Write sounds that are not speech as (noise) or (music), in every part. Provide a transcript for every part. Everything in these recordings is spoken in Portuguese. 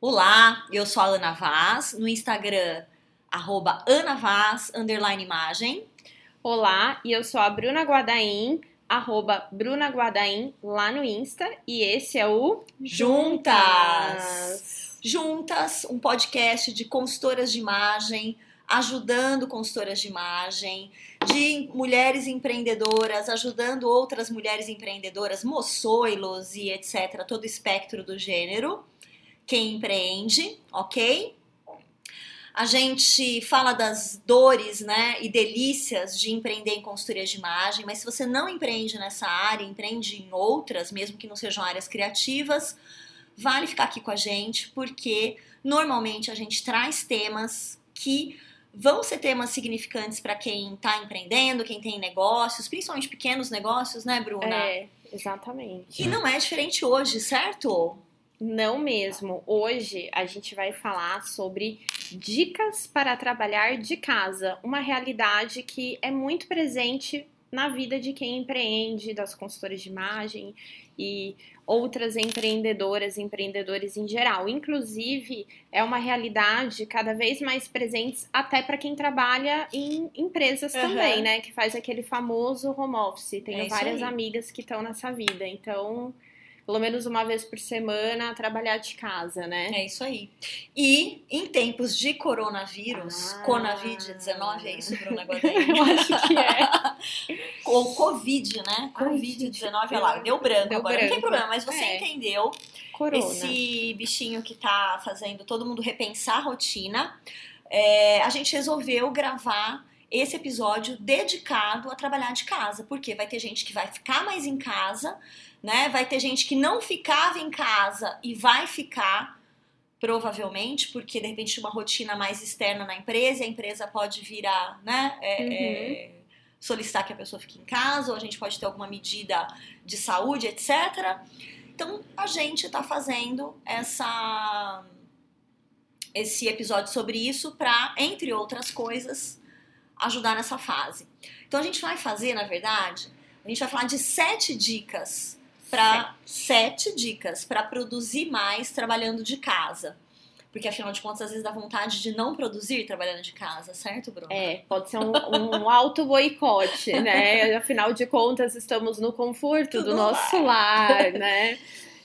Olá, eu sou a Ana Vaz, no Instagram, arroba Ana Vaz, underline imagem. Olá, e eu sou a Bruna Guadaim, arroba Bruna Guadaim, lá no Insta, e esse é o Juntas! Juntas, um podcast de consultoras de imagem, ajudando consultoras de imagem, de mulheres empreendedoras, ajudando outras mulheres empreendedoras, moçoilos e etc., todo o espectro do gênero quem empreende, ok? A gente fala das dores, né, e delícias de empreender em consultoria de imagem, mas se você não empreende nessa área, empreende em outras, mesmo que não sejam áreas criativas, vale ficar aqui com a gente, porque normalmente a gente traz temas que vão ser temas significantes para quem está empreendendo, quem tem negócios, principalmente pequenos negócios, né, Bruna? É, exatamente. E não é diferente hoje, certo? Não mesmo. Hoje a gente vai falar sobre dicas para trabalhar de casa, uma realidade que é muito presente na vida de quem empreende, das consultoras de imagem e outras empreendedoras, empreendedores em geral. Inclusive, é uma realidade cada vez mais presente até para quem trabalha em empresas uhum. também, né? Que faz aquele famoso home office. Tenho é várias aí. amigas que estão nessa vida. Então, pelo menos uma vez por semana, trabalhar de casa, né? É isso aí. E em tempos de coronavírus, ah, Conavid-19, é isso, Bruna (laughs) Eu acho que é. (laughs) Ou Covid, né? Covid-19, olha lá, deu branco deu agora. Branco. Não tem problema, mas você é. entendeu. Corona. Esse bichinho que tá fazendo todo mundo repensar a rotina. É, a gente resolveu gravar esse episódio dedicado a trabalhar de casa, porque vai ter gente que vai ficar mais em casa né? Vai ter gente que não ficava em casa e vai ficar, provavelmente, porque de repente uma rotina mais externa na empresa, e a empresa pode virar, né? É, uhum. é, solicitar que a pessoa fique em casa, ou a gente pode ter alguma medida de saúde, etc. Então a gente está fazendo essa esse episódio sobre isso para, entre outras coisas, ajudar nessa fase. Então a gente vai fazer, na verdade, a gente vai falar de sete dicas para sete dicas para produzir mais trabalhando de casa. Porque afinal de contas, às vezes dá vontade de não produzir trabalhando de casa, certo, Bruno? É, pode ser um, um (laughs) auto boicote, né? Afinal de contas, estamos no conforto Tudo do nosso lar, (laughs) né?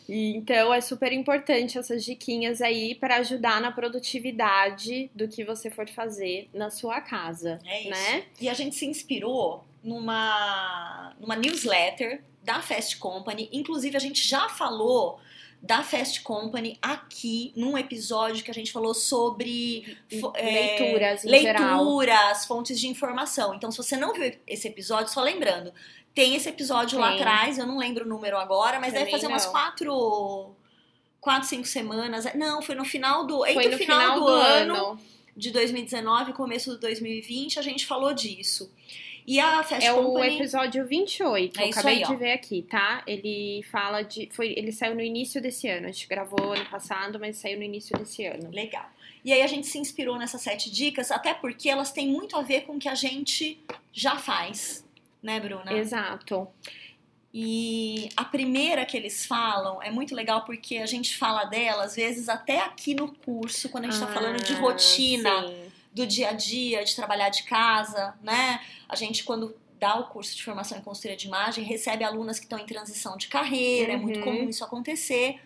E, então é super importante essas diquinhas aí para ajudar na produtividade do que você for fazer na sua casa, é isso. né? E a gente se inspirou numa, numa newsletter da Fast Company. Inclusive, a gente já falou da Fast Company aqui num episódio que a gente falou sobre é, leituras, leituras, fontes de informação. Então, se você não viu esse episódio, só lembrando, tem esse episódio tem. lá atrás, eu não lembro o número agora, mas Também deve fazer não. umas quatro, quatro, cinco semanas. Não, foi no final do, foi entre o final, final do, do ano, ano de 2019 e começo de 2020, a gente falou disso. E a Fast é Company... o episódio 28, é eu acabei aí, de ver aqui, tá? Ele fala de... Foi, ele saiu no início desse ano, a gente gravou ano passado, mas saiu no início desse ano. Legal. E aí a gente se inspirou nessas sete dicas, até porque elas têm muito a ver com o que a gente já faz, né, Bruna? Exato. E a primeira que eles falam é muito legal porque a gente fala dela, às vezes, até aqui no curso, quando a gente está ah, falando de rotina. Sim do dia a dia, de trabalhar de casa, né? A gente, quando dá o curso de formação em consultoria de imagem, recebe alunas que estão em transição de carreira, uhum. é muito uhum. comum isso acontecer.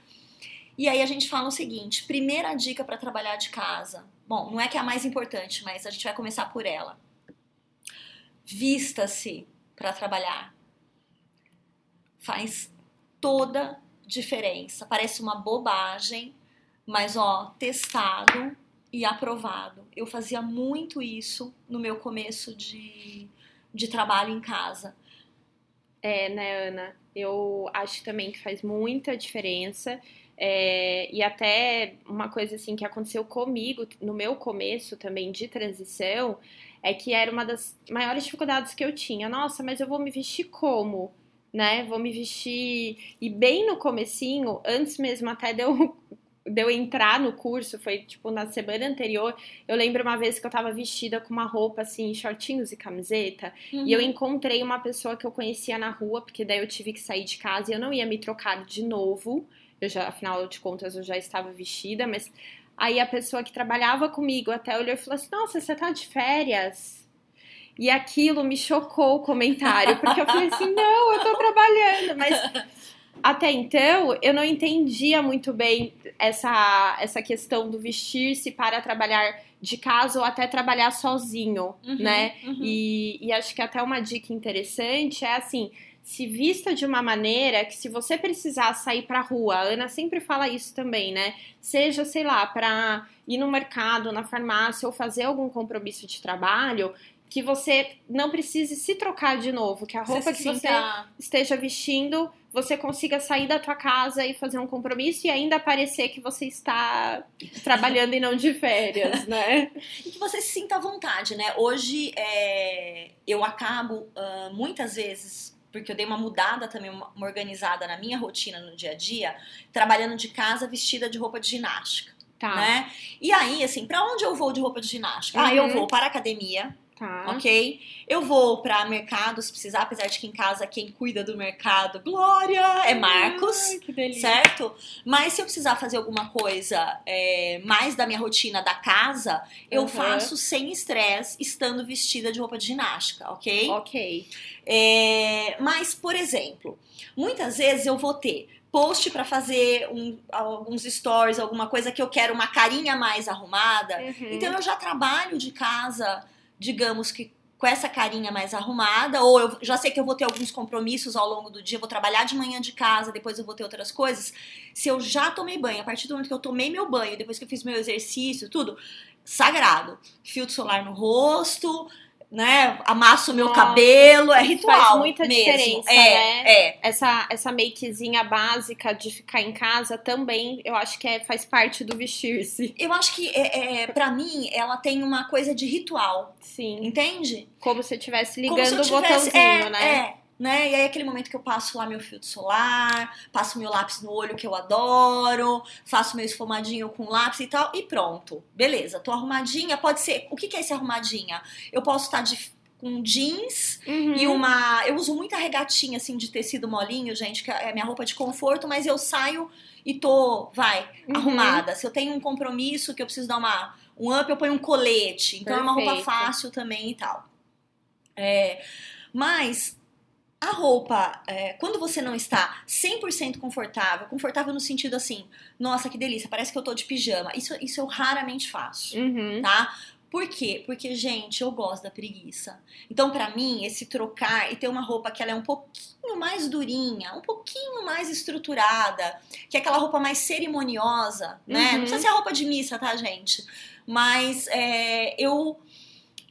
E aí a gente fala o seguinte: primeira dica para trabalhar de casa. Bom, não é que é a mais importante, mas a gente vai começar por ela. Vista-se para trabalhar. Faz toda diferença. Parece uma bobagem, mas ó, testado e aprovado. Eu fazia muito isso no meu começo de, de trabalho em casa. É, né, Ana? Eu acho também que faz muita diferença. É, e até uma coisa assim que aconteceu comigo no meu começo também de transição é que era uma das maiores dificuldades que eu tinha. Nossa, mas eu vou me vestir como? Né? Vou me vestir. E bem no comecinho, antes mesmo até de eu de eu entrar no curso, foi tipo na semana anterior, eu lembro uma vez que eu tava vestida com uma roupa assim, shortinhos e camiseta, uhum. e eu uhum. encontrei uma pessoa que eu conhecia na rua, porque daí eu tive que sair de casa e eu não ia me trocar de novo. eu já, afinal de contas, eu já estava vestida, mas aí a pessoa que trabalhava comigo até olhou e falou assim: Nossa, você tá de férias? E aquilo me chocou o comentário, porque eu falei assim: Não, eu tô trabalhando, mas até então eu não entendia muito bem essa, essa questão do vestir-se para trabalhar de casa ou até trabalhar sozinho, uhum, né? Uhum. E, e acho que até uma dica interessante é assim: se vista de uma maneira que se você precisar sair para rua, a Ana sempre fala isso também, né? Seja, sei lá, para ir no mercado, na farmácia ou fazer algum compromisso de trabalho, que você não precise se trocar de novo, que a roupa você que você esteja vestindo, você consiga sair da tua casa e fazer um compromisso e ainda parecer que você está trabalhando e não de férias, né? (laughs) E que você se sinta à vontade, né? Hoje é, eu acabo uh, muitas vezes porque eu dei uma mudada também, uma, organizada na minha rotina no dia a dia, trabalhando de casa vestida de roupa de ginástica. Tá. Né? E aí, assim, para onde eu vou de roupa de ginástica? Uhum. Ah, eu uhum. vou para a academia, Tá. Ok? Eu vou para mercado se precisar, apesar de que em casa quem cuida do mercado, Glória, é Marcos. Ai, que delícia. Certo? Mas se eu precisar fazer alguma coisa é, mais da minha rotina da casa, eu uhum. faço sem estresse, estando vestida de roupa de ginástica, ok? Ok. É, mas, por exemplo, muitas vezes eu vou ter post para fazer um, alguns stories, alguma coisa que eu quero uma carinha mais arrumada. Uhum. Então eu já trabalho de casa digamos que com essa carinha mais arrumada, ou eu já sei que eu vou ter alguns compromissos ao longo do dia, vou trabalhar de manhã de casa, depois eu vou ter outras coisas. Se eu já tomei banho, a partir do momento que eu tomei meu banho, depois que eu fiz meu exercício, tudo, sagrado. Filtro solar no rosto, né? Amasso o meu Nossa, cabelo, é ritual. Faz muita mesmo. diferença, é, né? É. Essa, essa makezinha básica de ficar em casa também, eu acho que é, faz parte do vestir-se. Eu acho que, é, é, pra mim, ela tem uma coisa de ritual. Sim. Entende? Como se estivesse ligando o botãozinho, é, né? É. Né? E aí aquele momento que eu passo lá meu filtro solar, passo meu lápis no olho que eu adoro, faço meu esfumadinho com lápis e tal, e pronto. Beleza, tô arrumadinha, pode ser. O que, que é esse arrumadinha? Eu posso estar de com jeans uhum. e uma. Eu uso muita regatinha assim de tecido molinho, gente, que é minha roupa de conforto, mas eu saio e tô, vai, uhum. arrumada. Se eu tenho um compromisso que eu preciso dar uma, um up, eu ponho um colete. Então Perfeito. é uma roupa fácil também e tal. É, mas a roupa, é, quando você não está 100% confortável, confortável no sentido assim, nossa, que delícia, parece que eu tô de pijama, isso, isso eu raramente faço, uhum. tá? Por quê? Porque, gente, eu gosto da preguiça. Então, para mim, esse trocar e ter uma roupa que ela é um pouquinho mais durinha, um pouquinho mais estruturada, que é aquela roupa mais cerimoniosa, né? Uhum. Não precisa ser a roupa de missa, tá, gente? Mas é, eu,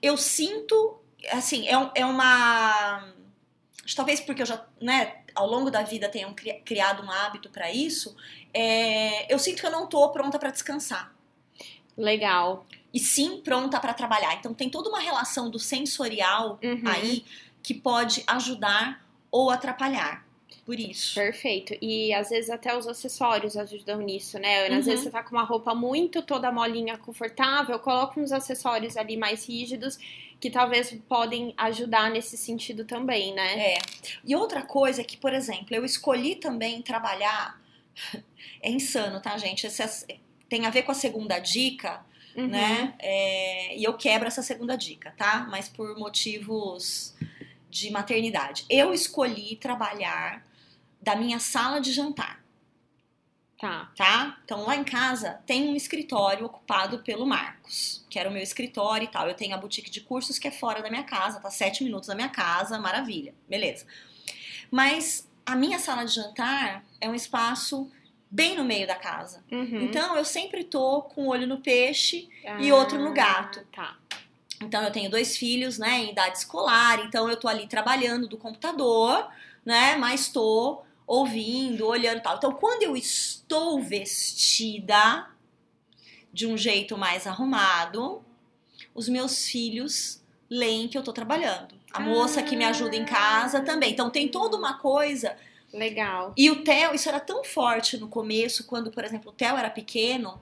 eu sinto, assim, é, é uma talvez porque eu já, né, ao longo da vida tenham criado um hábito para isso, é, eu sinto que eu não tô pronta para descansar. Legal. E sim pronta para trabalhar. Então tem toda uma relação do sensorial uhum. aí que pode ajudar ou atrapalhar. Por isso. Perfeito. E às vezes até os acessórios ajudam nisso, né? Uhum. Às vezes você tá com uma roupa muito toda molinha, confortável, coloca uns acessórios ali mais rígidos que talvez podem ajudar nesse sentido também, né? É. E outra coisa é que, por exemplo, eu escolhi também trabalhar. (laughs) É insano, tá, gente? Esse tem a ver com a segunda dica, uhum. né? É, e eu quebro essa segunda dica, tá? Mas por motivos de maternidade. Eu escolhi trabalhar da minha sala de jantar. Tá. Tá? Então lá em casa tem um escritório ocupado pelo Marcos, que era o meu escritório e tal. Eu tenho a boutique de cursos que é fora da minha casa, tá sete minutos da minha casa, maravilha, beleza. Mas a minha sala de jantar é um espaço bem no meio da casa. Uhum. Então eu sempre tô com um olho no peixe ah, e outro no gato. Tá. Então eu tenho dois filhos, né, em idade escolar, então eu tô ali trabalhando do computador, né, mas tô ouvindo, olhando tal. Então, quando eu estou vestida de um jeito mais arrumado, os meus filhos leem que eu tô trabalhando. A moça que me ajuda em casa também. Então, tem toda uma coisa. Legal. E o Theo, isso era tão forte no começo, quando, por exemplo, o Theo era pequeno,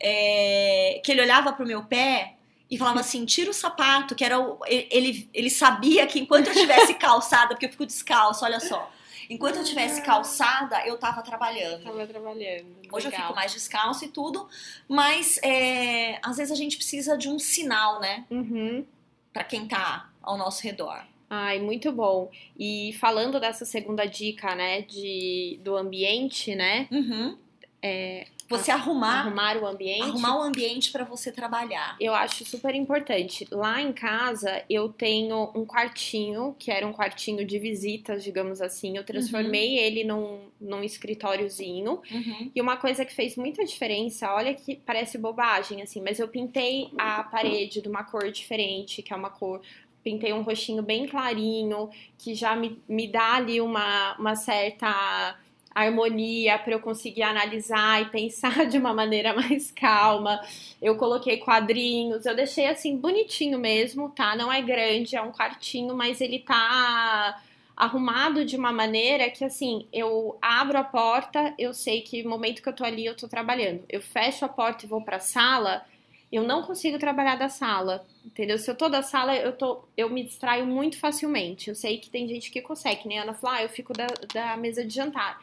é, que ele olhava pro meu pé e falava assim: tira o sapato, que era o. Ele, ele sabia que enquanto eu estivesse (laughs) calçada, porque eu fico descalço, olha só Enquanto eu tivesse ah. calçada, eu tava trabalhando. Tava trabalhando. Hoje Legal. eu fico mais descalço e tudo, mas é, às vezes a gente precisa de um sinal, né? Uhum. Para quem tá ao nosso redor. Ai, muito bom. E falando dessa segunda dica, né, de, do ambiente, né? Uhum. É, você arrumar, arrumar o ambiente. Arrumar o ambiente para você trabalhar. Eu acho super importante. Lá em casa eu tenho um quartinho, que era um quartinho de visitas, digamos assim. Eu transformei uhum. ele num, num escritóriozinho. Uhum. E uma coisa que fez muita diferença, olha que parece bobagem, assim, mas eu pintei a parede de uma cor diferente, que é uma cor pintei um roxinho bem clarinho, que já me, me dá ali uma, uma certa harmonia para eu conseguir analisar e pensar (laughs) de uma maneira mais calma. Eu coloquei quadrinhos, eu deixei assim bonitinho mesmo, tá? Não é grande, é um quartinho, mas ele tá arrumado de uma maneira que assim, eu abro a porta, eu sei que no momento que eu tô ali eu tô trabalhando. Eu fecho a porta e vou para a sala, eu não consigo trabalhar da sala, entendeu? Se eu tô da sala, eu tô, eu me distraio muito facilmente. Eu sei que tem gente que consegue, nem né? Ana falou, ah, eu fico da, da mesa de jantar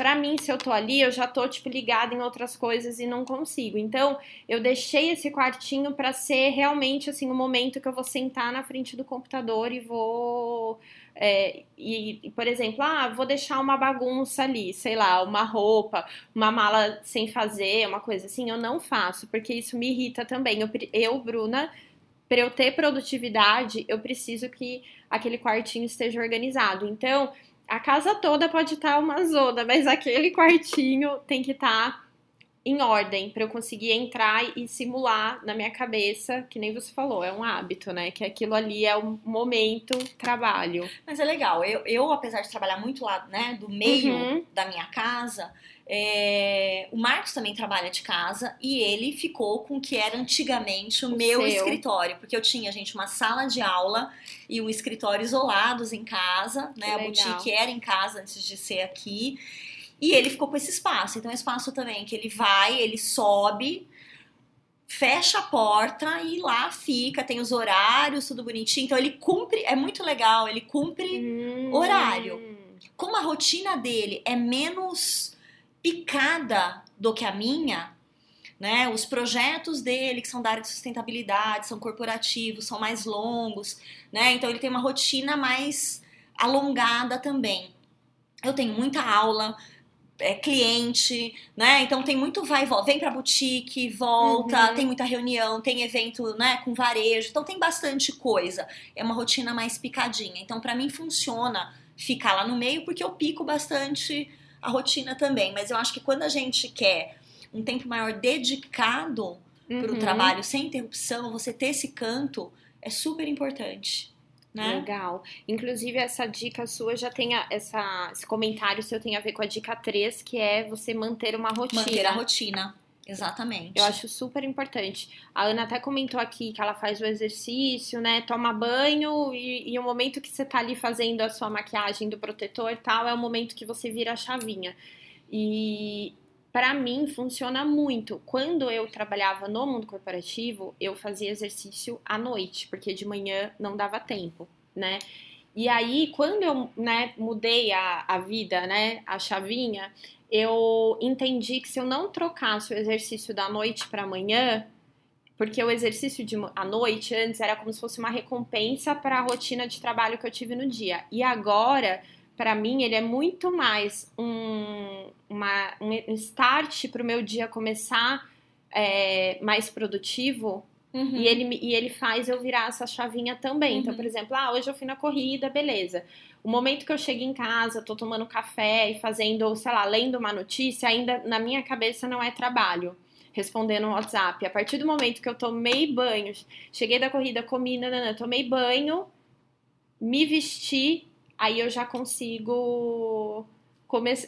para mim, se eu tô ali, eu já tô tipo ligada em outras coisas e não consigo. Então, eu deixei esse quartinho para ser realmente assim o momento que eu vou sentar na frente do computador e vou é, e, por exemplo, ah, vou deixar uma bagunça ali, sei lá, uma roupa, uma mala sem fazer, uma coisa assim, eu não faço, porque isso me irrita também. Eu, eu Bruna, para eu ter produtividade, eu preciso que aquele quartinho esteja organizado. Então, a casa toda pode estar tá uma zona, mas aquele quartinho tem que estar tá em ordem para eu conseguir entrar e simular na minha cabeça, que nem você falou, é um hábito, né? Que aquilo ali é o momento trabalho. Mas é legal. Eu, eu apesar de trabalhar muito lá, né, do meio uhum. da minha casa, é, o Marcos também trabalha de casa e ele ficou com o que era antigamente o, o meu seu. escritório, porque eu tinha, gente, uma sala de aula e um escritório isolados em casa, né? a boutique era em casa antes de ser aqui. E ele ficou com esse espaço. Então, é um espaço também que ele vai, ele sobe, fecha a porta e lá fica, tem os horários, tudo bonitinho. Então, ele cumpre, é muito legal, ele cumpre hum. horário. Como a rotina dele é menos picada do que a minha, né? Os projetos dele, que são da área de sustentabilidade, são corporativos, são mais longos, né? Então ele tem uma rotina mais alongada também. Eu tenho muita aula, é, cliente, né? Então tem muito vai e volta. Vem pra boutique, volta, uhum. tem muita reunião, tem evento, né, com varejo. Então tem bastante coisa. É uma rotina mais picadinha. Então para mim funciona ficar lá no meio porque eu pico bastante a rotina também. Mas eu acho que quando a gente quer um tempo maior dedicado uhum. para o trabalho, sem interrupção, você ter esse canto é super importante. Né? Legal. Inclusive, essa dica sua já tem a, essa, esse comentário seu tem a ver com a dica 3, que é você manter uma rotina. Manter a rotina. Exatamente. Eu acho super importante. A Ana até comentou aqui que ela faz o exercício, né? Toma banho e, e o momento que você tá ali fazendo a sua maquiagem do protetor e tal, é o momento que você vira a chavinha. E para mim funciona muito. Quando eu trabalhava no mundo corporativo, eu fazia exercício à noite, porque de manhã não dava tempo, né? E aí, quando eu né, mudei a, a vida, né, a chavinha, eu entendi que se eu não trocasse o exercício da noite para amanhã, porque o exercício de à noite antes era como se fosse uma recompensa para a rotina de trabalho que eu tive no dia. E agora, para mim, ele é muito mais um, uma, um start para o meu dia começar é, mais produtivo. Uhum. E, ele, e ele faz eu virar essa chavinha também. Uhum. Então, por exemplo, ah, hoje eu fui na corrida, beleza. O momento que eu chego em casa, tô tomando café e fazendo, sei lá, lendo uma notícia, ainda na minha cabeça não é trabalho. Respondendo no WhatsApp. A partir do momento que eu tomei banho, cheguei da corrida, comi, nanana, tomei banho, me vesti, aí eu já consigo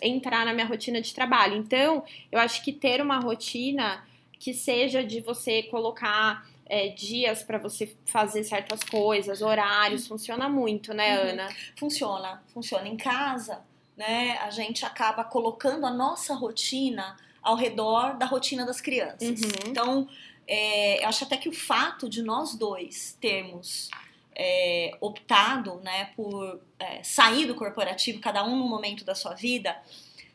entrar na minha rotina de trabalho. Então, eu acho que ter uma rotina que seja de você colocar é, dias para você fazer certas coisas, horários, funciona muito, né, uhum. Ana? Funciona, funciona em casa, né? A gente acaba colocando a nossa rotina ao redor da rotina das crianças. Uhum. Então, é, eu acho até que o fato de nós dois termos é, optado né, por é, sair do corporativo, cada um no momento da sua vida,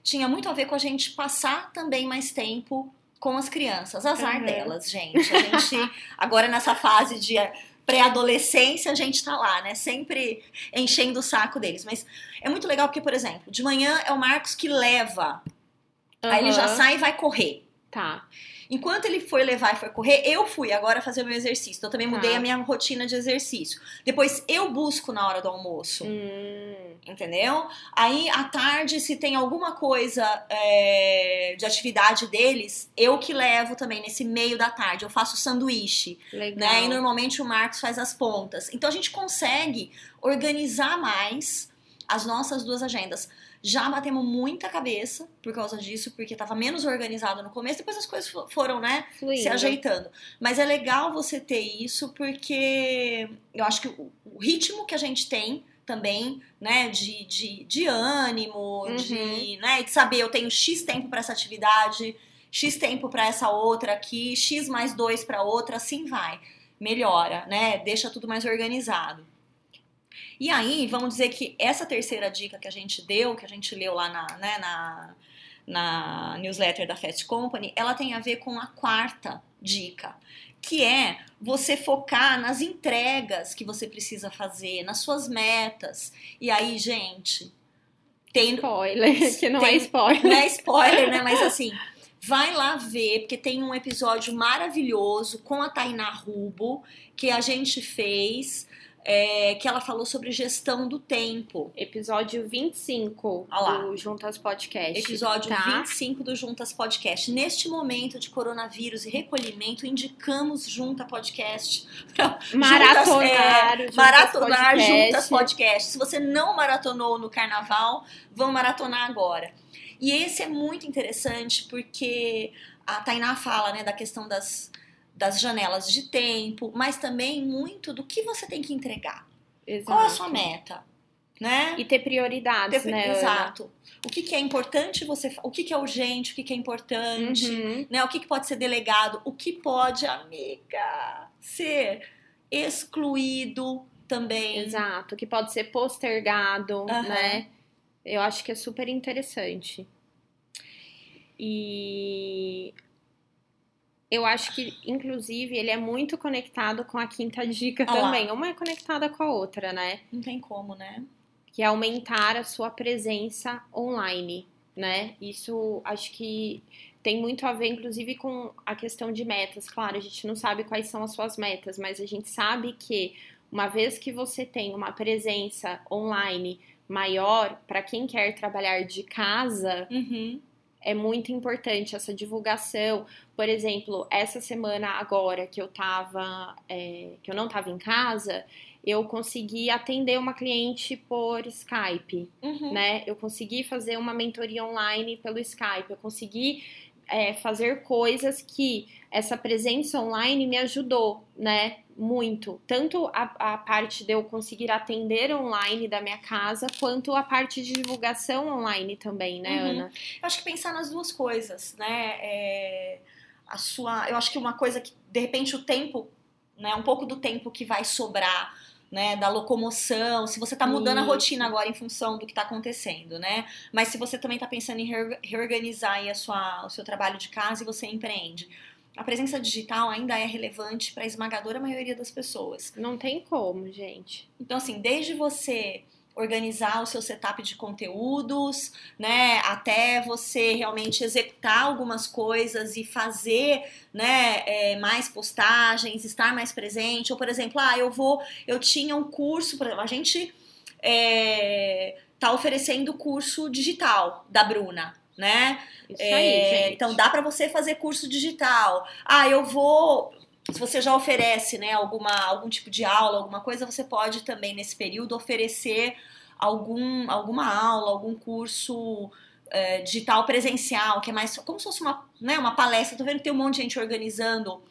tinha muito a ver com a gente passar também mais tempo com as crianças. Azar uhum. delas, gente. A gente, (laughs) agora nessa fase de pré-adolescência, a gente tá lá, né? Sempre enchendo o saco deles. Mas é muito legal porque, por exemplo, de manhã é o Marcos que leva. Uhum. Aí ele já sai e vai correr. Tá. Enquanto ele foi levar e foi correr, eu fui agora fazer o meu exercício. Então, eu também mudei tá. a minha rotina de exercício. Depois eu busco na hora do almoço. Hum. Entendeu? Aí à tarde, se tem alguma coisa é, de atividade deles, eu que levo também nesse meio da tarde. Eu faço sanduíche. Legal. Né? E normalmente o Marcos faz as pontas. Então a gente consegue organizar mais as nossas duas agendas. Já batemos muita cabeça por causa disso, porque estava menos organizado no começo, depois as coisas foram, né, Fluindo. se ajeitando. Mas é legal você ter isso, porque eu acho que o, ritmo que a gente tem também, né, de, de, de ânimo, uhum. de, né, de saber eu tenho X tempo para essa atividade, X tempo para essa outra aqui, X mais dois para outra, assim vai. Melhora, né? Deixa tudo mais organizado. E aí, vamos dizer que essa terceira dica que a gente deu, que a gente leu lá na, né, na, na newsletter da Fast Company, ela tem a ver com a quarta dica, que é você focar nas entregas que você precisa fazer, nas suas metas. E aí, gente, tem spoiler, (laughs) que não é tem, é spoiler. Não é spoiler, né? Mas assim, vai lá ver, porque tem um episódio maravilhoso com a Tainá Rubo que a gente fez é, que ela falou sobre gestão do tempo. Episódio 25 Olá. do Juntas Podcast. Episódio tá? 25 do Juntas Podcast. Neste momento de coronavírus e recolhimento, indicamos Junta Podcast. (laughs) Maratonar. Juntas, é, maratonar podcast. Juntas Podcast. Se você não maratonou no carnaval, vão maratonar agora. E esse é muito interessante porque a Tainá fala né, da questão das das janelas de tempo, mas também muito do que você tem que entregar. Exato. Qual é a sua meta? Né? E ter prioridades, ter, né? Exato. Ana? O que, que, é importante você. O que, que, é urgente, o que, que é importante, uhum. né? O que, que pode ser delegado, o que pode, amiga, ser excluído também. Exato, o que pode ser postergado, uhum. né? Eu acho que é super interessante. E eu acho que, inclusive, ele é muito conectado com a quinta dica ah também. Lá. Uma é conectada com a outra, né? Não tem como, né? Que é aumentar a sua presença online, né? Isso acho que tem muito a ver, inclusive, com a questão de metas. Claro, a gente não sabe quais são as suas metas, mas a gente sabe que uma vez que você tem uma presença online maior, para quem quer trabalhar de casa, uhum é muito importante essa divulgação. Por exemplo, essa semana agora que eu tava, é, que eu não estava em casa, eu consegui atender uma cliente por Skype, uhum. né? Eu consegui fazer uma mentoria online pelo Skype, eu consegui é, fazer coisas que essa presença online me ajudou, né? Muito. Tanto a, a, parte de eu conseguir atender online da minha casa, quanto a parte de divulgação online também, né, uhum. Ana? Eu acho que pensar nas duas coisas, né? É, a sua. Eu acho que uma coisa que, de repente, o tempo, né? Um pouco do tempo que vai sobrar né, da locomoção, se você está mudando Isso. a rotina agora em função do que está acontecendo, né? Mas se você também está pensando em reorganizar a sua, o seu trabalho de casa e você empreende. A presença digital ainda é relevante para a esmagadora maioria das pessoas. Não tem como, gente. Então, assim, desde você organizar o seu setup de conteúdos, né, até você realmente executar algumas coisas e fazer, né, é, mais postagens, estar mais presente, ou por exemplo, ah, eu vou, eu tinha um curso, por exemplo, a gente é, tá oferecendo curso digital da Bruna, né? Isso é, aí, gente. Então dá para você fazer curso digital. Ah, eu vou se você já oferece né, alguma, algum tipo de aula, alguma coisa, você pode também, nesse período, oferecer algum, alguma aula, algum curso é, digital presencial, que é mais como se fosse uma, né, uma palestra. Tô vendo que tem um monte de gente organizando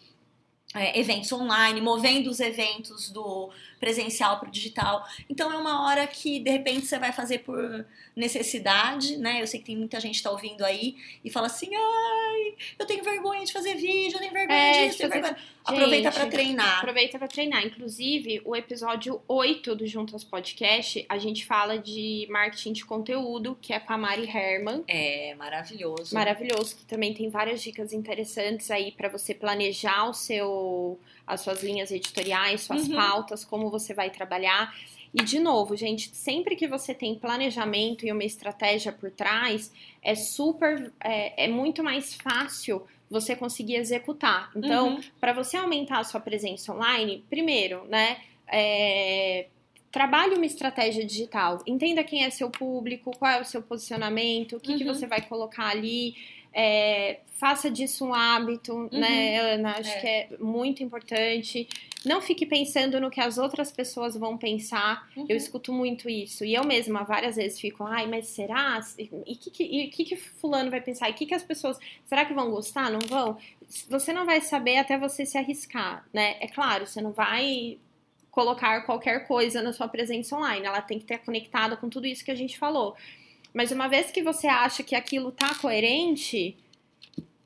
é, eventos online, movendo os eventos do presencial para o digital. Então é uma hora que de repente você vai fazer por necessidade, né? Eu sei que tem muita gente que tá ouvindo aí e fala assim: ai, eu tenho vergonha de fazer vídeo, eu tenho vergonha é, disso, tenho vergonha. aproveita para treinar. Aproveita para treinar. Inclusive, o episódio 8 do Juntas Podcast, a gente fala de marketing de conteúdo, que é com a Mari Herman. É, maravilhoso. Maravilhoso, que também tem várias dicas interessantes aí para você planejar o seu as suas linhas editoriais, suas uhum. pautas, como você vai trabalhar. E de novo, gente, sempre que você tem planejamento e uma estratégia por trás, é super, é, é muito mais fácil você conseguir executar. Então, uhum. para você aumentar a sua presença online, primeiro, né, é, trabalhe uma estratégia digital. Entenda quem é seu público, qual é o seu posicionamento, o que, uhum. que você vai colocar ali. É, faça disso um hábito, uhum. né, Ana? Acho é. que é muito importante. Não fique pensando no que as outras pessoas vão pensar. Uhum. Eu escuto muito isso. E eu mesma várias vezes fico, ai, mas será? E o que, que, que, fulano vai pensar? E o que, que as pessoas. Será que vão gostar? Não vão? Você não vai saber até você se arriscar, né? É claro, você não vai colocar qualquer coisa na sua presença online. Ela tem que estar conectada com tudo isso que a gente falou. Mas uma vez que você acha que aquilo tá coerente,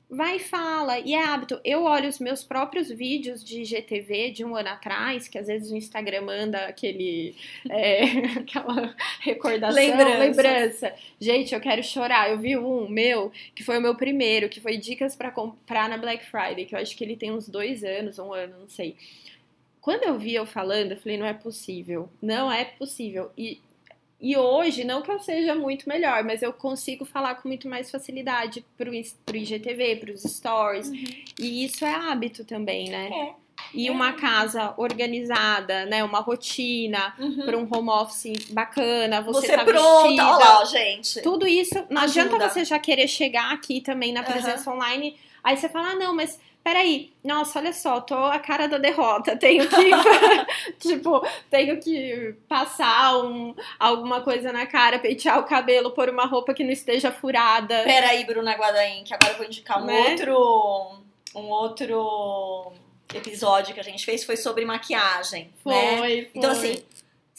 vai e fala. E é hábito. Eu olho os meus próprios vídeos de GTV de um ano atrás, que às vezes o Instagram manda aquele. É, (laughs) aquela recordação, lembrança. lembrança. Gente, eu quero chorar. Eu vi um meu, que foi o meu primeiro, que foi dicas para comprar na Black Friday, que eu acho que ele tem uns dois anos, um ano, não sei. Quando eu vi eu falando, eu falei, não é possível. Não é possível. E e hoje, não que eu seja muito melhor, mas eu consigo falar com muito mais facilidade pro, pro IGTV, pros stories. Uhum. E isso é hábito também, né? É. E é. uma casa organizada, né? Uma rotina uhum. para um home office bacana, você, você tá pronta, vestida. Lá, gente. Tudo isso, não Ajuda. adianta você já querer chegar aqui também na presença uhum. online. Aí você fala, ah, não, mas peraí, nossa, olha só, tô a cara da derrota, tenho que, (laughs) tipo, tenho que passar um, alguma coisa na cara, pentear o cabelo, pôr uma roupa que não esteja furada. Peraí, Bruna Guadain, que agora eu vou indicar um né? outro, um outro episódio que a gente fez, foi sobre maquiagem, foi, né? Foi. Então, assim,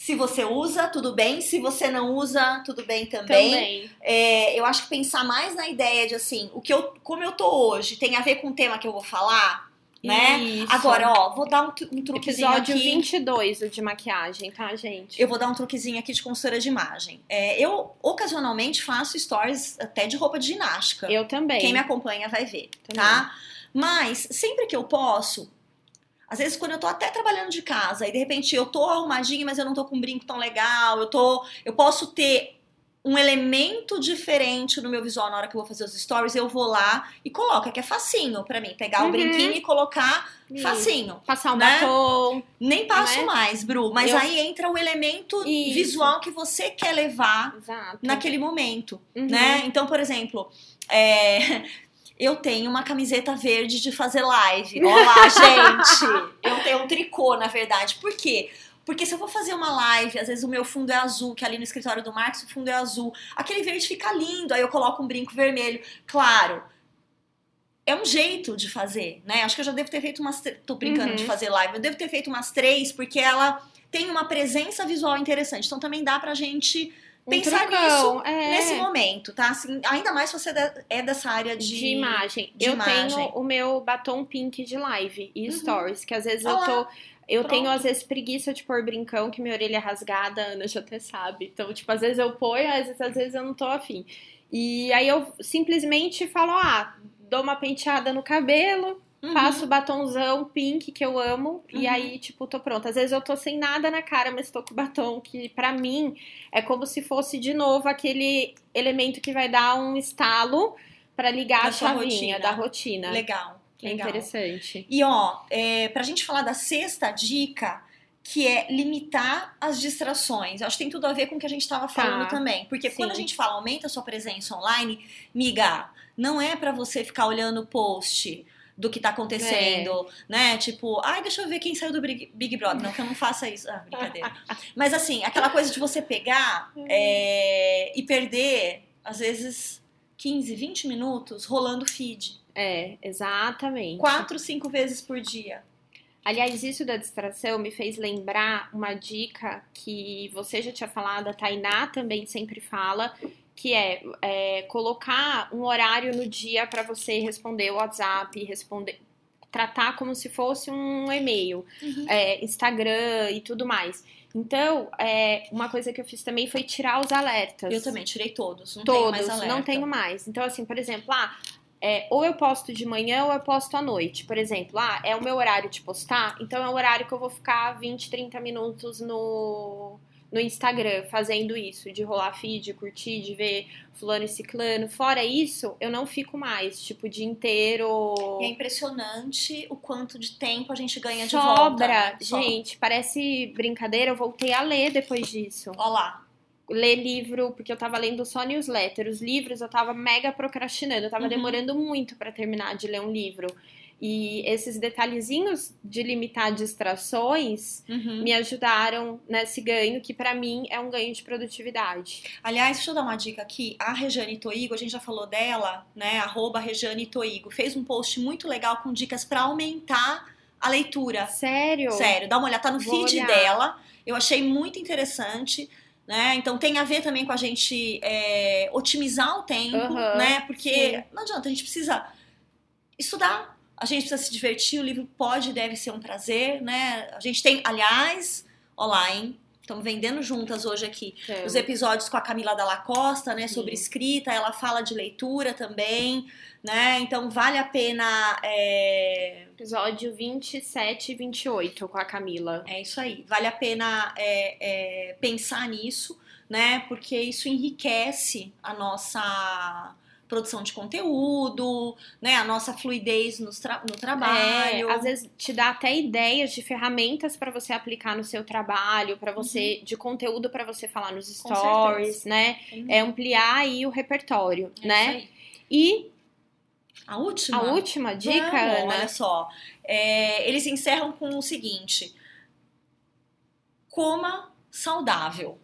se você usa, tudo bem. Se você não usa, tudo bem também. também. É, eu acho que pensar mais na ideia de assim, o que eu, como eu tô hoje, tem a ver com o tema que eu vou falar, né? Isso. Agora, ó, vou dar um, um truquezinho Episódio aqui. 22, o de maquiagem, tá, gente? Eu vou dar um truquezinho aqui de consultora de imagem. É, eu, ocasionalmente, faço stories até de roupa de ginástica. Eu também. Quem me acompanha vai ver, também. tá? Mas, sempre que eu posso, às vezes, quando eu tô até trabalhando de casa e de repente eu tô arrumadinha, mas eu não tô com um brinco tão legal, eu tô. Eu posso ter um elemento diferente no meu visual na hora que eu vou fazer os stories, eu vou lá e coloco, que é facinho para mim, pegar uhum. o brinquinho e colocar Isso. facinho. Passar um né? batom. Nem passo né? mais, Bru, mas eu... aí entra o elemento Isso. visual que você quer levar Exato. naquele momento, uhum. né? Então, por exemplo, é, eu tenho uma camiseta verde de fazer live. Olá, (laughs) gente! Eu tenho um tricô, na verdade. Por quê? Porque se eu vou fazer uma live, às vezes o meu fundo é azul, que ali no escritório do Marcos o fundo é azul. Aquele verde fica lindo, aí eu coloco um brinco vermelho. Claro, é um jeito de fazer, né? Acho que eu já devo ter feito umas. Tô brincando uhum. de fazer live, eu devo ter feito umas três, porque ela tem uma presença visual interessante. Então também dá pra gente pensar nisso é. nesse momento, tá? Assim, ainda mais se você é dessa área de, de imagem. De eu imagem. tenho o meu batom pink de live e uhum. stories, que às vezes Olá. eu tô. Eu Pronto. tenho, às vezes, preguiça de pôr brincão, que minha orelha é rasgada, a Ana já até sabe. Então, tipo, às vezes eu ponho, às vezes, às vezes eu não tô afim. E aí eu simplesmente falo, ah, dou uma penteada no cabelo, Uhum. Passo batonzão pink que eu amo uhum. e aí, tipo, tô pronta. Às vezes eu tô sem nada na cara, mas tô com batom que para mim é como se fosse de novo aquele elemento que vai dar um estalo para ligar da a chavinha rotina. da rotina. Legal. É legal. interessante. E ó, é, pra gente falar da sexta dica, que é limitar as distrações. Eu acho que tem tudo a ver com o que a gente estava falando tá. também. Porque Sim. quando a gente fala aumenta a sua presença online, miga, não é para você ficar olhando o post do que tá acontecendo, é. né? Tipo, ai, deixa eu ver quem saiu do Big, Brother. Não que eu não faça isso. Ah, brincadeira. (laughs) Mas assim, aquela coisa de você pegar é, e perder, às vezes, 15, 20 minutos rolando feed. É, exatamente. Quatro, cinco vezes por dia. Aliás, isso da distração me fez lembrar uma dica que você já tinha falado, a Tainá também sempre fala, que é, é colocar um horário no dia para você responder o WhatsApp, responder tratar como se fosse um e-mail, uhum. é, Instagram e tudo mais. Então, é, uma coisa que eu fiz também foi tirar os alertas. Eu também tirei todos, não todos, tenho mais não tenho mais. Então, assim, por exemplo, ah, é, ou eu posto de manhã ou eu posto à noite. Por exemplo, ah, é o meu horário de postar, então é o horário que eu vou ficar 20, 30 minutos no, no Instagram fazendo isso, de rolar feed, curtir, de ver fulano e ciclano. Fora isso, eu não fico mais, tipo, o dia inteiro. E é impressionante o quanto de tempo a gente ganha de Sobra. volta. Né? Gente, parece brincadeira, eu voltei a ler depois disso. Olha lá. Ler livro, porque eu tava lendo só newsletter. Os livros eu tava mega procrastinando, eu tava uhum. demorando muito para terminar de ler um livro. E esses detalhezinhos de limitar distrações uhum. me ajudaram nesse ganho, que para mim é um ganho de produtividade. Aliás, deixa eu dar uma dica aqui. A Rejane Toigo, a gente já falou dela, né? Arroba Rejane Toigo, fez um post muito legal com dicas para aumentar a leitura. Sério? Sério, dá uma olhada, tá no Vou feed olhar. dela. Eu achei muito interessante. Né? Então tem a ver também com a gente é, otimizar o tempo, uhum, né? Porque sim. não adianta, a gente precisa estudar, a gente precisa se divertir, o livro pode e deve ser um prazer, né? A gente tem, aliás, olá, hein? Estamos vendendo juntas hoje aqui é. os episódios com a Camila Dalla Costa, né? Sim. Sobre escrita, ela fala de leitura também, né? Então vale a pena. É... Episódio 27 e 28 com a Camila. É isso aí. Vale a pena é, é, pensar nisso, né? Porque isso enriquece a nossa produção de conteúdo, né? A nossa fluidez no, tra no trabalho. É, às vezes te dá até ideias de ferramentas para você aplicar no seu trabalho, para você uhum. de conteúdo para você falar nos stories, né? Uhum. É ampliar aí o repertório, é né? E a última, a última dica, Vamos, Ana. Olha só, é, eles encerram com o seguinte: coma saudável.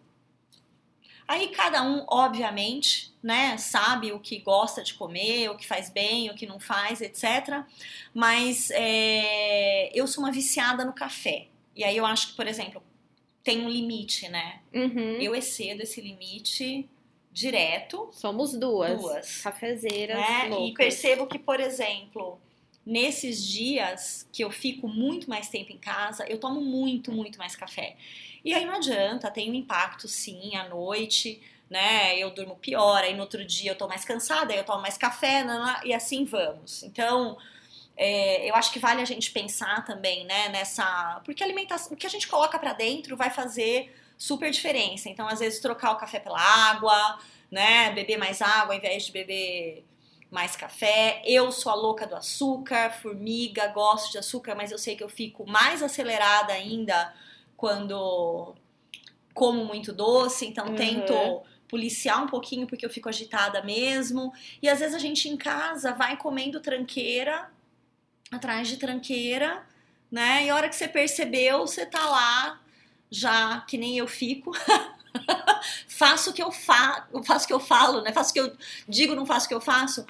Aí cada um, obviamente, né, sabe o que gosta de comer, o que faz bem, o que não faz, etc. Mas é, eu sou uma viciada no café. E aí eu acho que, por exemplo, tem um limite, né? Uhum. Eu excedo esse limite direto. Somos duas. Duas. Cafezeiras. Né? E percebo que, por exemplo, nesses dias que eu fico muito mais tempo em casa, eu tomo muito, muito mais café. E aí não adianta, tem um impacto sim à noite, né? Eu durmo pior, aí no outro dia eu tô mais cansada, aí eu tomo mais café, e assim vamos. Então, é, eu acho que vale a gente pensar também, né, nessa. Porque alimentação, o que a gente coloca para dentro vai fazer super diferença. Então, às vezes, trocar o café pela água, né? Beber mais água ao invés de beber mais café. Eu sou a louca do açúcar, formiga, gosto de açúcar, mas eu sei que eu fico mais acelerada ainda quando como muito doce, então uhum. tento policiar um pouquinho porque eu fico agitada mesmo. E às vezes a gente em casa vai comendo tranqueira atrás de tranqueira, né? E a hora que você percebeu, você tá lá já que nem eu fico. (laughs) faço o que eu faço, faço o que eu falo, né? Faço o que eu digo, não faço o que eu faço.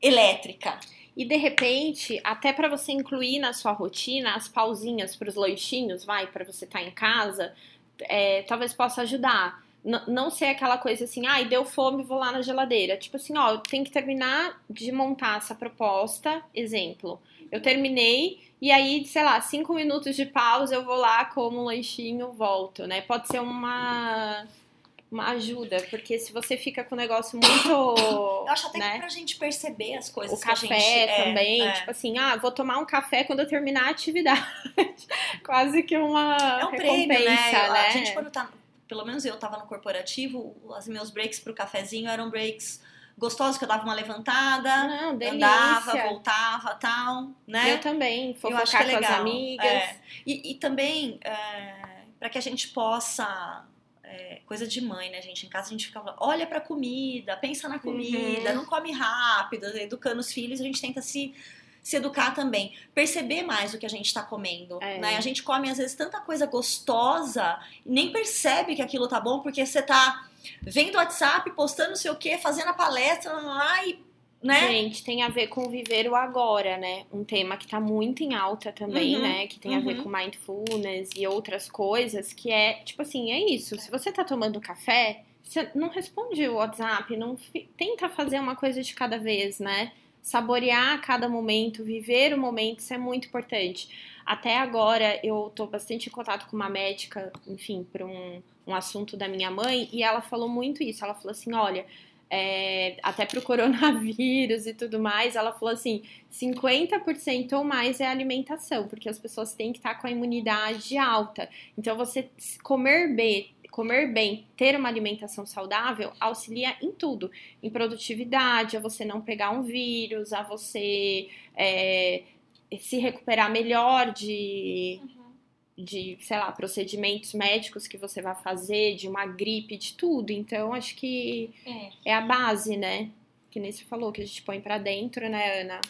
Elétrica. E de repente, até para você incluir na sua rotina as pausinhas para os lanchinhos, vai, para você estar tá em casa, é, talvez possa ajudar. N não ser aquela coisa assim, ai, ah, deu fome, vou lá na geladeira. Tipo assim, ó, eu tenho que terminar de montar essa proposta. Exemplo, eu terminei e aí, sei lá, cinco minutos de pausa, eu vou lá, como um lanchinho, volto, né? Pode ser uma uma ajuda, porque se você fica com o negócio muito. (coughs) Eu acho até né? que pra gente perceber as coisas. O café gente, também, é, tipo assim, ah, vou tomar um café quando eu terminar a atividade. (laughs) Quase que uma. É um prêmio, né? né? A gente, quando tá. Pelo menos eu tava no corporativo, os meus breaks pro cafezinho eram breaks gostosos, que eu dava uma levantada, Não, andava, voltava, tal, né? Eu também, fofocar eu com as amigas. É. E, e, também, é, para que a gente possa é, coisa de mãe, né, gente? Em casa a gente ficava, olha pra comida, pensa na comida, uhum. não come rápido, educando os filhos, a gente tenta se, se educar também. Perceber mais o que a gente tá comendo, é. né? A gente come, às vezes, tanta coisa gostosa nem percebe que aquilo tá bom, porque você tá vendo o WhatsApp, postando não sei o que, fazendo a palestra lá e né? Gente, tem a ver com viver o agora, né? Um tema que tá muito em alta também, uhum, né? Que tem uhum. a ver uhum. com mindfulness e outras coisas, que é, tipo assim, é isso. Se você tá tomando café, você não responde o WhatsApp, não tenta fazer uma coisa de cada vez, né? saborear cada momento, viver o momento, isso é muito importante. Até agora eu estou bastante em contato com uma médica, enfim, para um, um assunto da minha mãe, e ela falou muito isso. Ela falou assim: olha, é, até para o coronavírus e tudo mais, ela falou assim: 50% ou mais é alimentação, porque as pessoas têm que estar com a imunidade alta. Então, você comer bem, comer bem, ter uma alimentação saudável, auxilia em tudo: em produtividade, a você não pegar um vírus, a você é, se recuperar melhor de. Uhum de, sei lá, procedimentos médicos que você vai fazer, de uma gripe, de tudo. Então, acho que é, é a base, né? Que nem você falou, que a gente põe para dentro, né, Ana?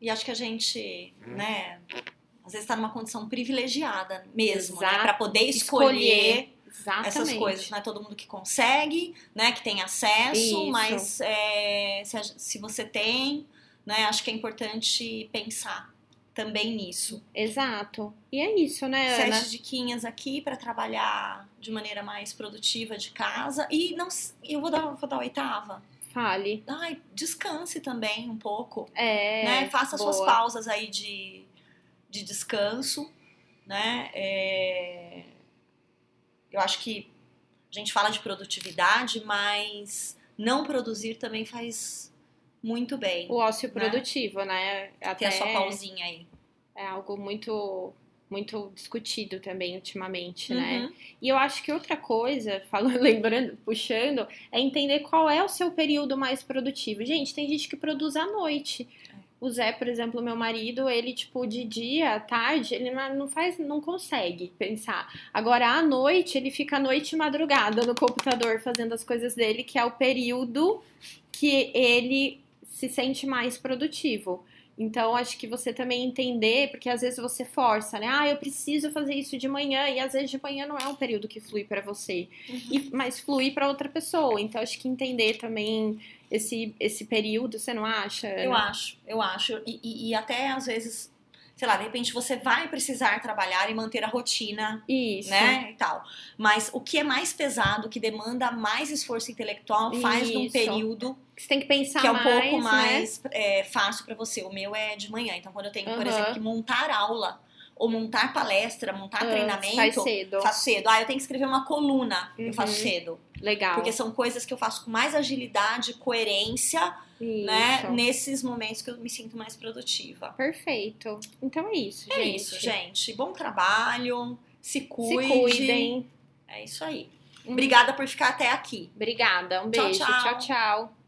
E acho que a gente, né, às vezes tá numa condição privilegiada mesmo, Exato. né? Pra poder escolher, escolher essas coisas. Não é todo mundo que consegue, né, que tem acesso, Isso. mas é, se, se você tem, né, acho que é importante pensar também nisso. Exato. E é isso, né, Ana? Sete diquinhas aqui para trabalhar de maneira mais produtiva de casa. E não, eu vou dar, vou dar a oitava. Fale. Ai, descanse também um pouco. É. Né? Faça boa. suas pausas aí de, de descanso, né? É... Eu acho que a gente fala de produtividade, mas não produzir também faz muito bem. O ócio né? produtivo, né? Até Ter a sua pausinha aí. É algo muito muito discutido também ultimamente, né? uhum. né? E eu acho que outra coisa, (laughs) falando, lembrando, puxando, é entender qual é o seu período mais produtivo. Gente, tem gente que produz à noite. O Zé, por exemplo, meu marido, ele, tipo, de dia, à tarde, ele não faz, não consegue pensar. Agora, à noite, ele fica à noite e madrugada no computador fazendo as coisas dele, que é o período que ele se sente mais produtivo. Então, acho que você também entender, porque às vezes você força, né? Ah, eu preciso fazer isso de manhã, e às vezes de manhã não é um período que flui para você, uhum. e, mas flui para outra pessoa. Então, acho que entender também esse, esse período, você não acha? Eu acho, eu acho. E, e, e até às vezes sei lá, de repente você vai precisar trabalhar e manter a rotina, Isso. né, e tal. Mas o que é mais pesado, que demanda mais esforço intelectual, faz Isso. num período você tem que pensar que é um mais, pouco mais né? é, fácil para você. O meu é de manhã, então quando eu tenho, uhum. por exemplo, que montar aula ou montar palestra, montar uhum, treinamento, faz cedo. faço cedo. Ah, eu tenho que escrever uma coluna, uhum. eu faço uhum. cedo. Legal. Porque são coisas que eu faço com mais agilidade, coerência né? Nesses momentos que eu me sinto mais produtiva. Perfeito. Então é isso, é gente. É isso, gente. Bom trabalho. Se cuide. Se cuidem. É isso aí. Obrigada por ficar até aqui. Obrigada. Um beijo. tchau. tchau. tchau.